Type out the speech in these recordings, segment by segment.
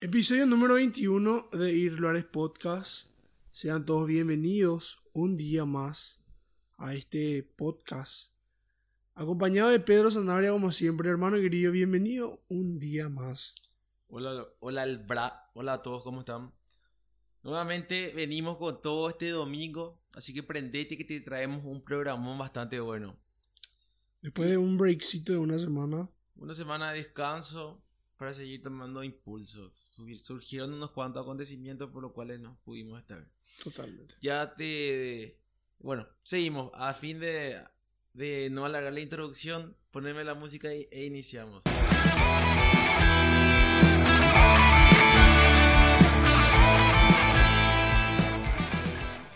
Episodio número 21 de Irluares Podcast. Sean todos bienvenidos un día más a este podcast. Acompañado de Pedro Sanabria, como siempre, hermano querido, bienvenido un día más. Hola, hola, Albra. hola a todos, ¿cómo están? Nuevamente venimos con todo este domingo, así que prendete que te traemos un programón bastante bueno. Después de un breakcito de una semana. Una semana de descanso para seguir tomando impulsos. Surgieron unos cuantos acontecimientos por los cuales no pudimos estar. Totalmente. Ya te... Bueno, seguimos. A fin de, de no alargar la introducción, poneme la música e iniciamos.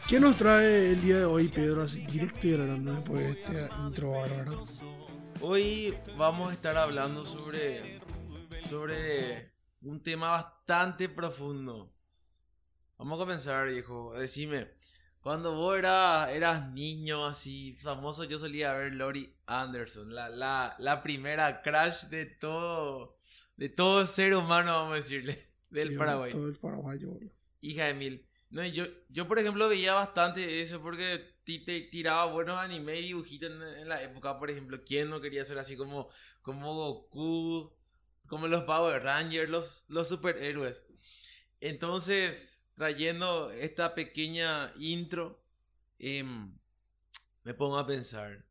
¿Qué nos trae el día de hoy, Pedro? Así directo y hablando después de este intro bárbaro. Hoy vamos a estar hablando sobre, sobre un tema bastante profundo. Vamos a comenzar, viejo. Decime, cuando vos eras, eras niño así famoso, yo solía ver Lori Anderson, la, la, la primera crash de todo, de todo ser humano, vamos a decirle, del Paraguay. Todo el paraguayo. Hija de mil. No, yo, yo, por ejemplo, veía bastante eso porque te tiraba buenos anime y dibujitos en, la época, por ejemplo. ¿Quién no quería ser así como, como Goku, como los Power Rangers, los, los superhéroes? Entonces, trayendo esta pequeña intro, em, me pongo a pensar.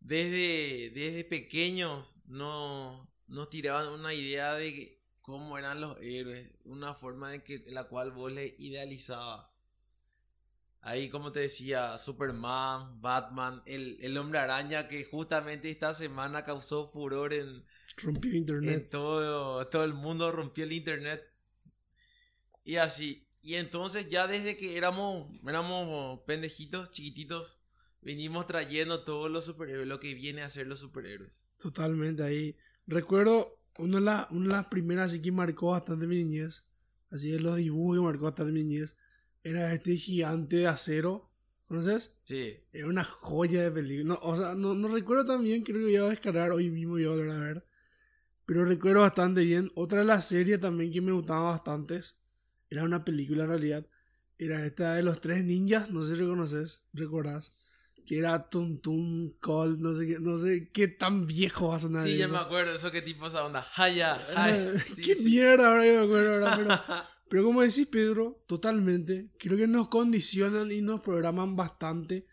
Desde, desde pequeños no, nos tiraban una idea de cómo eran los héroes, una forma que la cual vos le idealizabas. Ahí, como te decía, Superman, Batman, el, el hombre araña que justamente esta semana causó furor en, rompió internet. En todo, todo el mundo rompió el internet. Y así. Y entonces ya desde que éramos, éramos pendejitos, chiquititos, venimos trayendo todos los superhéroes, lo que viene a ser los superhéroes. Totalmente ahí. Recuerdo una de, las, una de las primeras así que marcó bastante mi niñez, así de los dibujos que marcó bastante mi niñez, era este gigante de acero. ¿Conoces? Sí. Era una joya de película. No, o sea, no, no recuerdo tan bien, creo que iba a descargar hoy mismo y a volver a ver. Pero recuerdo bastante bien. Otra de las series también que me gustaba bastante. Era una película en realidad. Era esta de los tres ninjas. No sé si reconoces, recordás que era Tum Tum Call, no sé qué, no sé qué tan viejo va a sonar. Sí, ya me acuerdo, eso qué tipo esa onda. Haya, haya. qué mierda, ahora yo me acuerdo ahora, pero, pero como decís Pedro, totalmente, creo que nos condicionan y nos programan bastante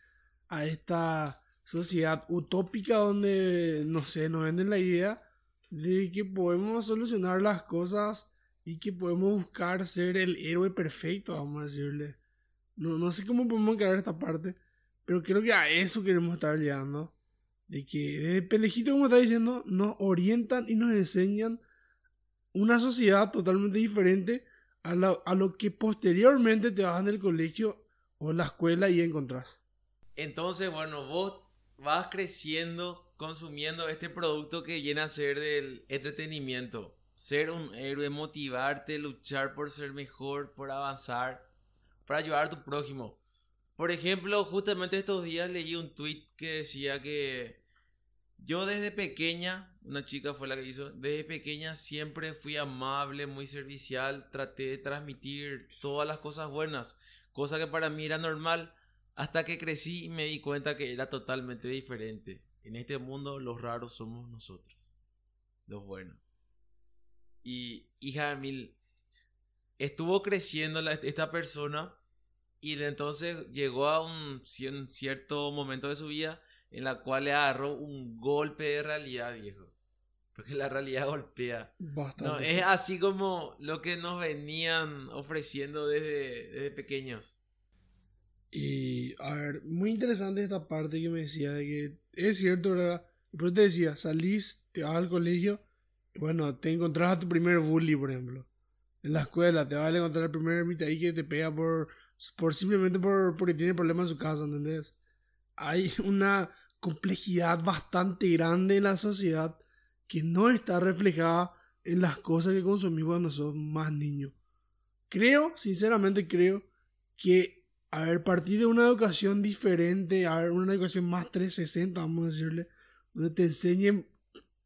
a esta sociedad utópica donde, no sé, nos venden la idea de que podemos solucionar las cosas y que podemos buscar ser el héroe perfecto, vamos a decirle. No, no sé cómo podemos crear esta parte. Pero creo que a eso queremos estar llegando. De que desde pendejito, como está diciendo, nos orientan y nos enseñan una sociedad totalmente diferente a lo, a lo que posteriormente te vas en el colegio o la escuela y encontrás. Entonces, bueno, vos vas creciendo consumiendo este producto que viene a ser del entretenimiento. Ser un héroe, motivarte, luchar por ser mejor, por avanzar, para ayudar a tu prójimo. Por ejemplo, justamente estos días leí un tweet que decía que yo desde pequeña, una chica fue la que hizo, desde pequeña siempre fui amable, muy servicial, traté de transmitir todas las cosas buenas, cosa que para mí era normal, hasta que crecí y me di cuenta que era totalmente diferente. En este mundo los raros somos nosotros, los buenos. Y hija de mil, estuvo creciendo esta persona y entonces llegó a un cierto momento de su vida en la cual le agarró un golpe de realidad, viejo. Porque la realidad golpea. Bastante. es así como lo que nos venían ofreciendo desde, desde pequeños. Y, a ver, muy interesante esta parte que me decía de que es cierto, ¿verdad? Pero te decía, salís, te vas al colegio, y bueno, te encontrás a tu primer bully, por ejemplo. En la escuela, te vas a encontrar el primer ermita ahí que te pega por por simplemente por, porque tiene problemas en su casa, ¿entendés? Hay una complejidad bastante grande en la sociedad que no está reflejada en las cosas que consumimos cuando somos más niños. Creo, sinceramente creo, que haber partido de una educación diferente, haber una educación más 360, vamos a decirle, donde te enseñen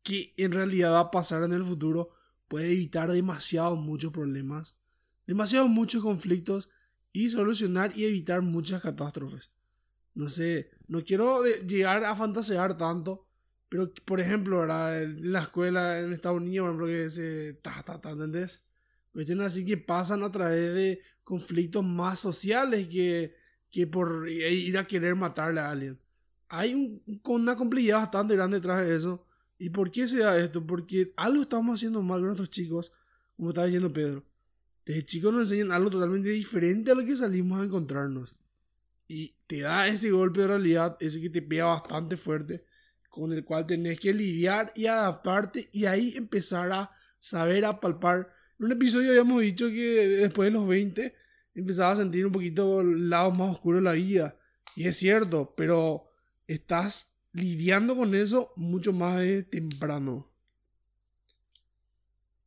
qué en realidad va a pasar en el futuro, puede evitar demasiados muchos problemas, demasiados muchos conflictos y solucionar y evitar muchas catástrofes. No sé, no quiero llegar a fantasear tanto, pero por ejemplo, en la escuela en Estados Unidos, por ejemplo, que se ta, ta, ta, ¿entendés? Así que pasan a través de conflictos más sociales que, que por ir a querer matarle a alguien. Hay un, una complejidad bastante grande detrás de eso. ¿Y por qué se da esto? Porque algo estamos haciendo mal con nuestros chicos, como estaba diciendo Pedro. Desde chicos nos enseñan algo totalmente diferente a lo que salimos a encontrarnos. Y te da ese golpe de realidad, ese que te pega bastante fuerte, con el cual tenés que lidiar y adaptarte y ahí empezar a saber, a palpar. En un episodio habíamos dicho que después de los 20 empezaba a sentir un poquito el lado más oscuro de la vida. Y es cierto, pero estás lidiando con eso mucho más temprano.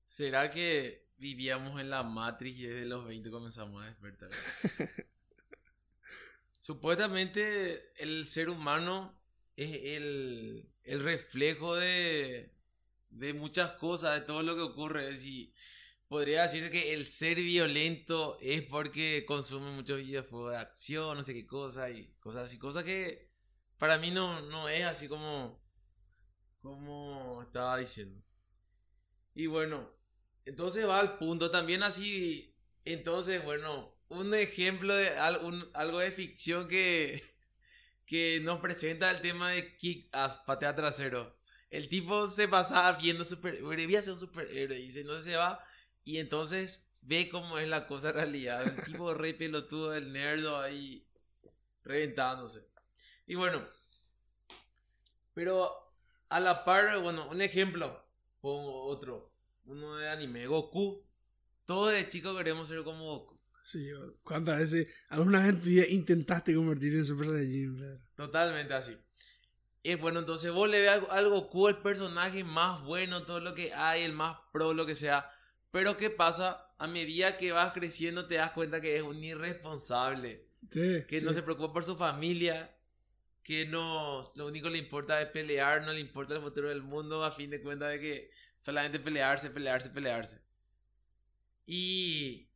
¿Será que vivíamos en la Matrix y desde los 20 comenzamos a despertar? Supuestamente el ser humano es el, el reflejo de, de muchas cosas, de todo lo que ocurre. Si podría decirse que el ser violento es porque consume muchos videojuegos de acción, no sé qué cosa, y cosas así, cosas que para mí no, no es así como, como estaba diciendo. Y bueno, entonces va al punto, también así, entonces, bueno, un ejemplo de algo de ficción que, que nos presenta el tema de Kick Ass, patea trasero. El tipo se pasaba viendo super, debía ser un superhéroe y se no se va y entonces ve cómo es la cosa en realidad. El tipo re pelotudo del nerdo ahí reventándose. Y bueno, pero a la par, bueno, un ejemplo, pongo otro, uno de anime, Goku. Todos de chicos queremos ser como Goku. Sí, ¿cuántas veces alguna vez en intentaste convertirte en Super Saiyajin? Totalmente así. Y bueno, entonces vos le ves algo, algo Goku, el personaje más bueno, todo lo que hay, el más pro, lo que sea. Pero ¿qué pasa? A medida que vas creciendo te das cuenta que es un irresponsable. que no se preocupa por su familia. Que no, lo único que le importa es pelear, no le importa el futuro del mundo, a fin de cuentas de que solamente pelearse, pelearse, pelearse. Y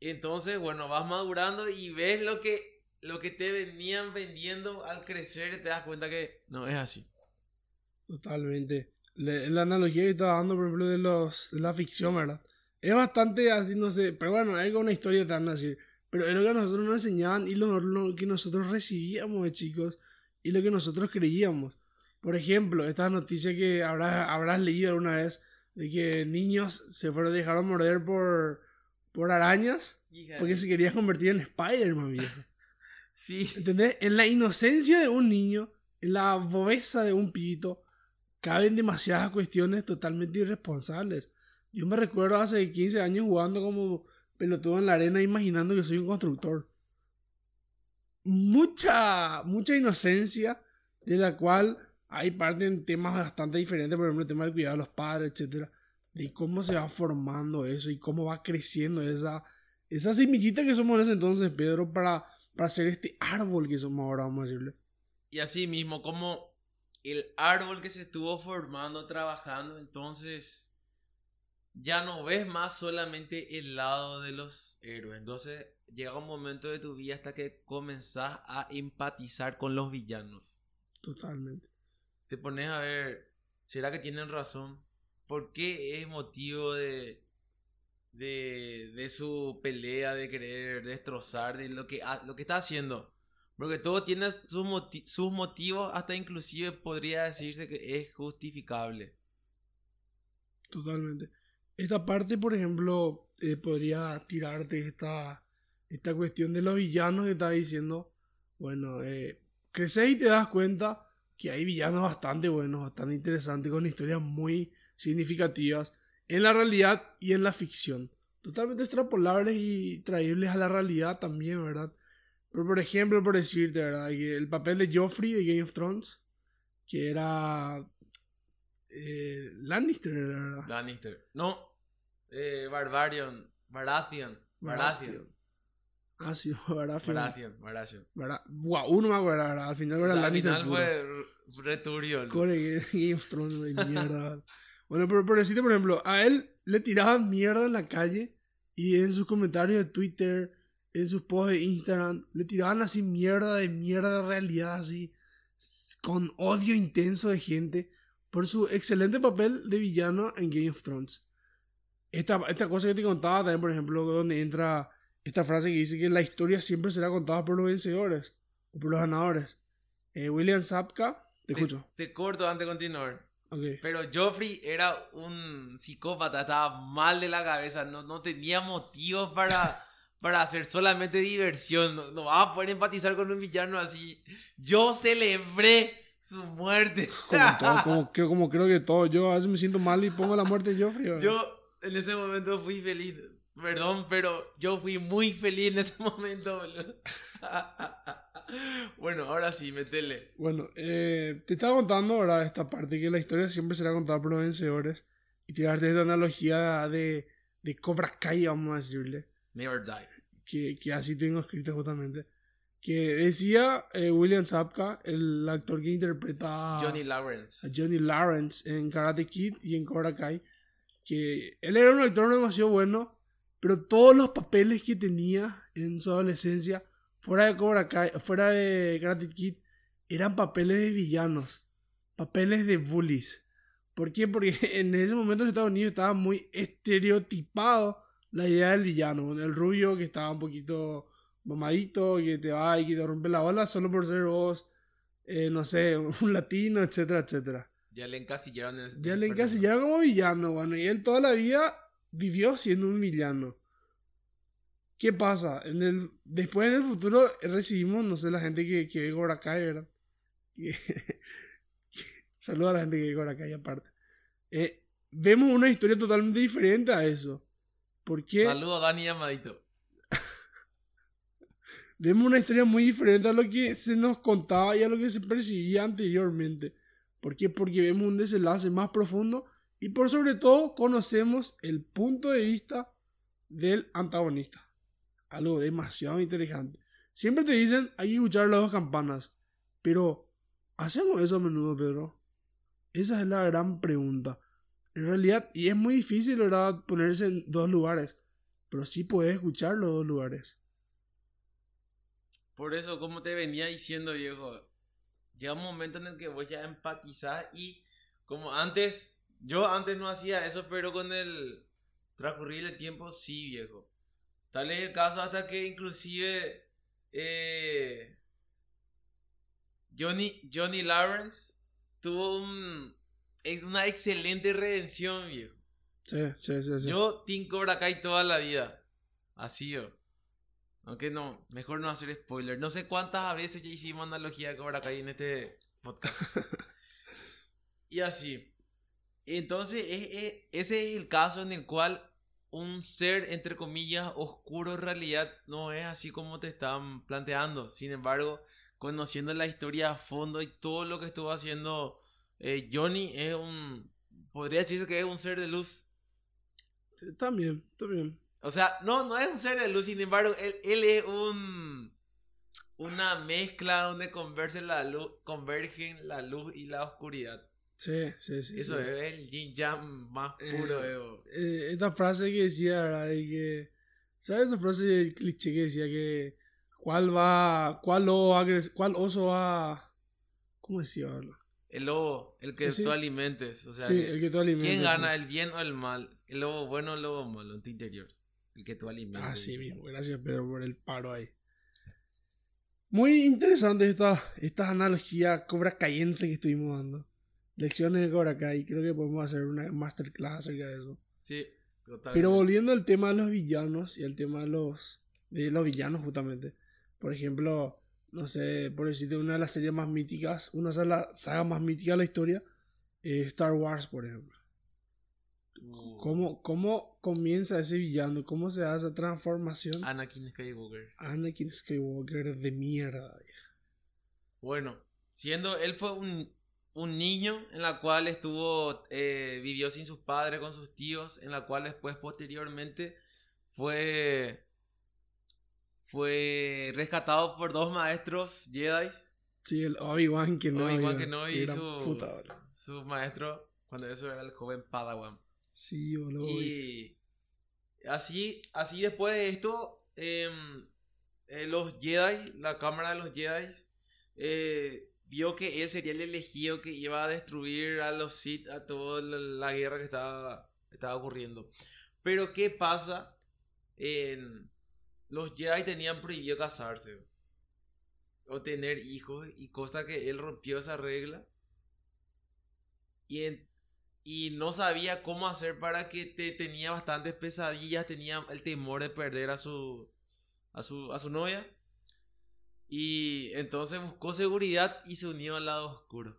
entonces, bueno, vas madurando y ves lo que, lo que te venían vendiendo al crecer te das cuenta que no es así. Totalmente la analogía que estaba dando, por ejemplo, de, los, de la ficción, ¿verdad? Es bastante así, no sé, pero bueno, hay una historia tan así. Pero es lo que a nosotros nos enseñaban y lo, que nosotros recibíamos de chicos y lo que nosotros creíamos. Por ejemplo, esta noticia que habrás, habrás leído alguna vez de que niños se fueron dejaron morder por, por arañas porque se quería convertir en Spider-Man, viejo. sí. ¿Entendés? En la inocencia de un niño, en la bobeza de un pibito, caben demasiadas cuestiones totalmente irresponsables. Yo me recuerdo hace 15 años jugando como pelotudo en la arena imaginando que soy un constructor. Mucha, mucha inocencia de la cual hay parte en temas bastante diferentes, por ejemplo el tema del cuidado de los padres, etcétera, de cómo se va formando eso y cómo va creciendo esa, esa semillita que somos en ese entonces, Pedro, para, para hacer este árbol que somos ahora, vamos a decirle. Y así mismo, como el árbol que se estuvo formando, trabajando, entonces ya no ves más solamente el lado de los héroes. Entonces llega un momento de tu vida hasta que comenzás a empatizar con los villanos. Totalmente. Te pones a ver, ¿será que tienen razón? ¿Por qué es motivo de, de, de su pelea, de querer destrozar, de lo que, lo que está haciendo? Porque todo tiene sus, motivos, hasta inclusive podría decirse que es justificable. Totalmente. Esta parte, por ejemplo, eh, podría tirarte esta, esta cuestión de los villanos que está diciendo. Bueno, eh, creces y te das cuenta que hay villanos bastante buenos, bastante interesantes, con historias muy significativas en la realidad y en la ficción. Totalmente extrapolables y traíbles a la realidad también, ¿verdad? Pero por ejemplo, por decirte, ¿verdad? el papel de Joffrey de Game of Thrones, que era eh, Lannister, ¿verdad? Lannister. No, eh, Barbarian, Baratheon. Baratheon. Ah, sí, Baratheon. Baratheon, Baratheon. Wow, uno más, ¿verdad? Al final era Lannister. Al final fue returio. Core Game of Thrones de mierda. Bueno, pero, pero decirte, por ejemplo, a él le tiraban mierda en la calle y en sus comentarios de Twitter, en sus posts de Instagram, le tiraban así mierda de mierda de realidad, así, con odio intenso de gente por su excelente papel de villano en Game of Thrones. Esta, esta cosa que te contaba también, por ejemplo, donde entra esta frase que dice que la historia siempre será contada por los vencedores o por los ganadores. Eh, William Zapka, te, escucho. Te corto antes de continuar. Okay. Pero Joffrey era un psicópata, estaba mal de la cabeza, no, no tenía motivos para, para hacer solamente diversión. No, no vas a poder empatizar con un villano así. Yo celebré su muerte. Como, todo, como, creo- como creo que todo. Yo a veces me siento mal y pongo la muerte de Joffrey. ¿verdad? Yo en ese momento fui feliz. Perdón, pero yo fui muy feliz en ese momento. boludo. bueno, ahora sí, metele. Bueno, eh, te estaba contando ahora esta parte que la historia siempre será contada por los vencedores. Y tirarte esta analogía de, de Cobra Kai, vamos a decirle. Never die. Que, que así tengo escrito justamente. Que decía eh, William Zapka, el actor que interpreta a Johnny Lawrence. a Johnny Lawrence en Karate Kid y en Cobra Kai, que él era un actor demasiado bueno, pero todos los papeles que tenía en su adolescencia, fuera de Cobra Kai, fuera de Karate Kid, eran papeles de villanos, papeles de bullies. ¿Por qué? Porque en ese momento en Estados Unidos estaba muy estereotipado la idea del villano, el rubio que estaba un poquito mamadito, que te va y que te rompe la bola solo por ser vos, eh, no sé, un latino, etcétera, etcétera. Ya le encasillaron en ese Ya le encasillaron como villano, bueno, y él toda la vida vivió siendo un villano. ¿Qué pasa? En el, después en el futuro recibimos, no sé, la gente que, que ve Cobra Kai, ¿verdad? Que- Saluda a la gente que ve Cobra Kai aparte. Eh, vemos una historia totalmente diferente a eso. Porque Saludo a Dani Amadito. vemos una historia muy diferente a lo que se nos contaba y a lo que se percibía anteriormente. ¿Por qué? Porque vemos un desenlace más profundo y por sobre todo conocemos el punto de vista del antagonista. Algo demasiado interesante. Siempre te dicen hay que escuchar las dos campanas. Pero, ¿hacemos eso a menudo, Pedro? Esa es la gran pregunta. En realidad, y es muy difícil, ¿verdad? Ponerse en dos lugares. Pero sí puedes escuchar los dos lugares. Por eso, como te venía diciendo, viejo, llega un momento en el que vos ya empatizás y como antes, yo antes no hacía eso, pero con el transcurrir del tiempo sí, viejo. Tal es el caso hasta que inclusive eh, Johnny, Johnny Lawrence tuvo un, es una excelente redención, viejo. Sí, sí, sí. sí. Yo Team Cobra Kai toda la vida. Así yo. Aunque no, mejor no hacer spoiler. No sé cuántas veces ya hicimos analogía de Cobra Kai en este podcast. y así. Entonces, es- es- ese es el caso en el cual un ser, entre comillas, oscuro en realidad no es así como te están planteando. Sin embargo, conociendo la historia a fondo y todo lo que estuvo haciendo eh, Johnny, es un. Podría decirse que es un ser de luz. También, también. O sea, no, no es un ser de luz, sin embargo, él, él es un una mezcla donde convergen la luz, convergen la luz y la oscuridad. Sí, sí, sí. Eso sí. es el yin yang más puro. Eh. Eh, esta frase que decía, ¿verdad? De que, ¿Sabes esa frase cliché que decía que cuál va, cuál, cre- cuál oso va, ¿cómo decía? verdad? El lobo, el que Sí. tú alimentes. O sea, sí, el que tú alimentas. ¿quién sí. gana, el bien o el mal? ¿El lobo bueno o el lobo malo en tu interior? El que tú alimentes. Así mismo, gracias Pedro por el paro ahí. Muy interesante esta, esta analogía cobra cayense que estuvimos dando. Lecciones de Cobra Kai, creo que podemos hacer una masterclass acerca de eso. Sí, totalmente. Pero volviendo al tema de los villanos y al tema de los, de los villanos justamente. Por ejemplo, no sé, por decirte una de las series más míticas, una de las sagas más míticas de la historia, eh, Star Wars, por ejemplo. Uh, ¿Cómo, ¿Cómo comienza ese villano? ¿Cómo se da esa transformación? Anakin Skywalker. Anakin Skywalker de mierda. Bueno, siendo él fue un, un niño en la cual estuvo, eh, vivió sin sus padres, con sus tíos, en la cual después posteriormente fue, fue rescatado por dos maestros Jedi. Sí, el Obi-Wan que no. Obi-Wan Kenobi y era su, maestro Cuando eso era el joven Padawan. Sí, boludo. Y así, así después de esto, em, eh, los Jedi, la cámara de los Jedi, eh, vio que él sería el elegido que iba a destruir a los Sith, a toda la, la guerra que estaba, estaba ocurriendo. Pero ¿qué pasa? En, los Jedi tenían prohibido casarse o tener hijos y cosa que él rompió esa regla y, y no sabía cómo hacer para que te, tenía bastantes pesadillas, tenía el temor de perder a su a su a su novia y entonces buscó seguridad y se unió al lado oscuro.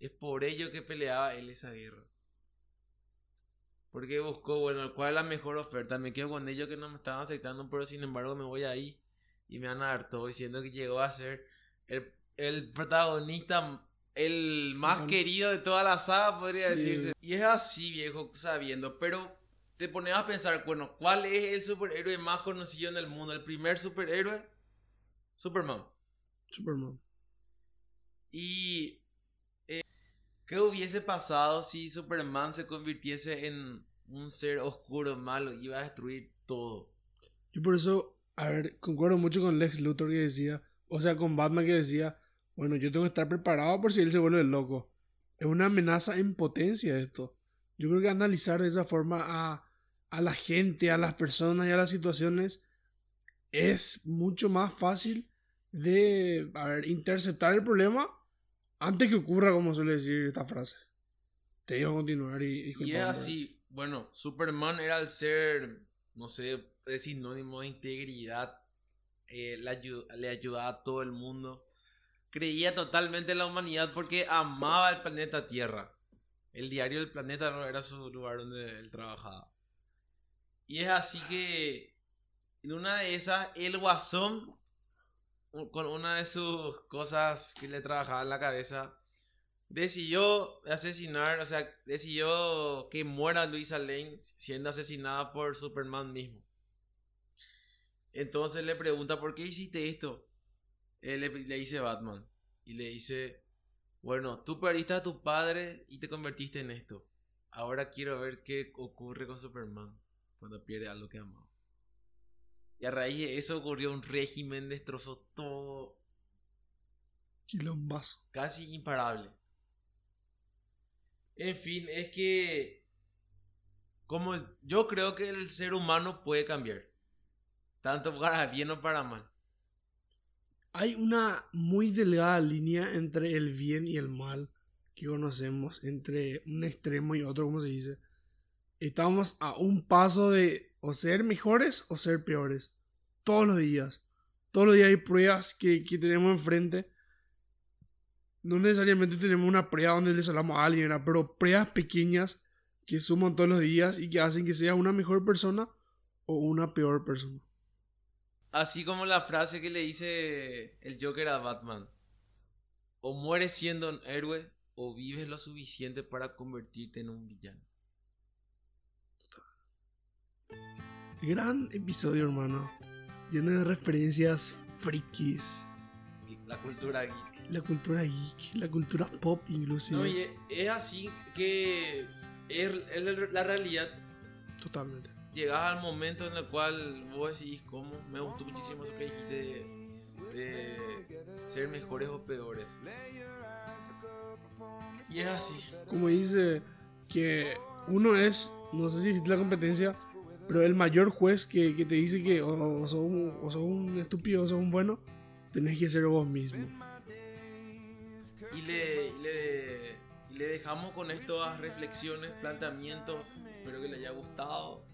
Es por ello que peleaba él esa guerra. Porque buscó, bueno, cuál es la mejor oferta. Me quedo con ellos que no me estaban aceptando, pero sin embargo me voy ahí y me dar todo diciendo que llegó a ser el, el protagonista, el más querido de toda la saga, podría Sí. decirse. Y es así, viejo, sabiendo, pero te pones a pensar, bueno, ¿cuál es el superhéroe más conocido en el mundo? El primer superhéroe, Superman. Superman. Y ¿qué hubiese pasado si Superman se convirtiese en un ser oscuro, malo, iba a destruir todo? Yo por eso, a ver, concuerdo mucho con Lex Luthor que decía, o sea, con Batman que decía, bueno, yo tengo que estar preparado por si él se vuelve loco. Es una amenaza en potencia esto. Yo creo que analizar de esa forma a, a la gente, a las personas y a las situaciones es mucho más fácil de, a ver, interceptar el problema antes que ocurra, como suele decir esta frase. Te digo continuar y... y Y es disculpame. así, bueno, Superman era el ser, no sé, es sinónimo de integridad, eh, le, ayu- le ayudaba a todo el mundo, creía totalmente en la humanidad porque amaba el planeta Tierra. El diario del planeta era su lugar donde él trabajaba. Y es así que en una de esas, el guasón, con una de sus cosas que le trabajaba en la cabeza, decidió asesinar, o sea, decidió que muera Luisa Lane siendo asesinada por Superman mismo. Entonces le pregunta, ¿por qué hiciste esto? Él le, dice Batman. Y le dice, bueno, tú perdiste a tu padre y te convertiste en esto. Ahora quiero ver qué ocurre con Superman cuando pierde algo que amaba. Y a raíz de eso ocurrió un régimen, destrozó todo, Quilombazo. casi imparable. En fin, es que como yo creo que el ser humano puede cambiar, tanto para bien o para mal. Hay una muy delgada línea entre el bien y el mal que conocemos, entre un extremo y otro, como se dice. Estamos a un paso de o ser mejores o ser peores. Todos los días. Todos los días hay pruebas que, que tenemos enfrente. No necesariamente tenemos una prueba donde le salamos a alguien, pero pruebas pequeñas que suman todos los días y que hacen que seas una mejor persona o una peor persona. Así como la frase que le dice el Joker a Batman. O mueres siendo un héroe o vives lo suficiente para convertirte en un villano. Gran episodio, hermano. Lleno de referencias frikis. La cultura geek. La cultura geek, la cultura pop inclusive. No, y es- es así que es, es la- la realidad. Totalmente. Llegas al momento en el cual vos decís, ¿cómo? Me gustó muchísimo eso que dijiste de, de ser mejores o peores. Y es así. Como dice que uno es, no sé si existe la competencia, pero el mayor juez que, que te dice que o, o sos un, o sos un estúpido o sos un bueno, tenés que ser vos mismo. Y le, le, le dejamos con estas reflexiones, planteamientos. Espero que les haya gustado.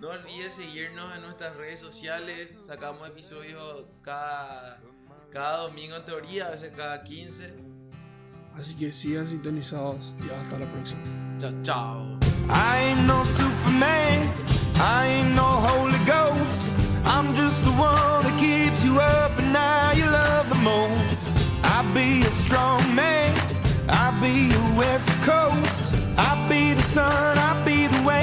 No olvides seguirnos en nuestras redes sociales. Sacamos episodios cada, cada domingo en teoría, a veces cada 15. Así que sigan sintonizados y hasta la próxima. Chao, chao. I ain't no Holy Ghost. I'm just the one that keeps you up and now you love the most. I'll be a strong man, I'll be your West Coast. I'll be the sun, I'll be the waves,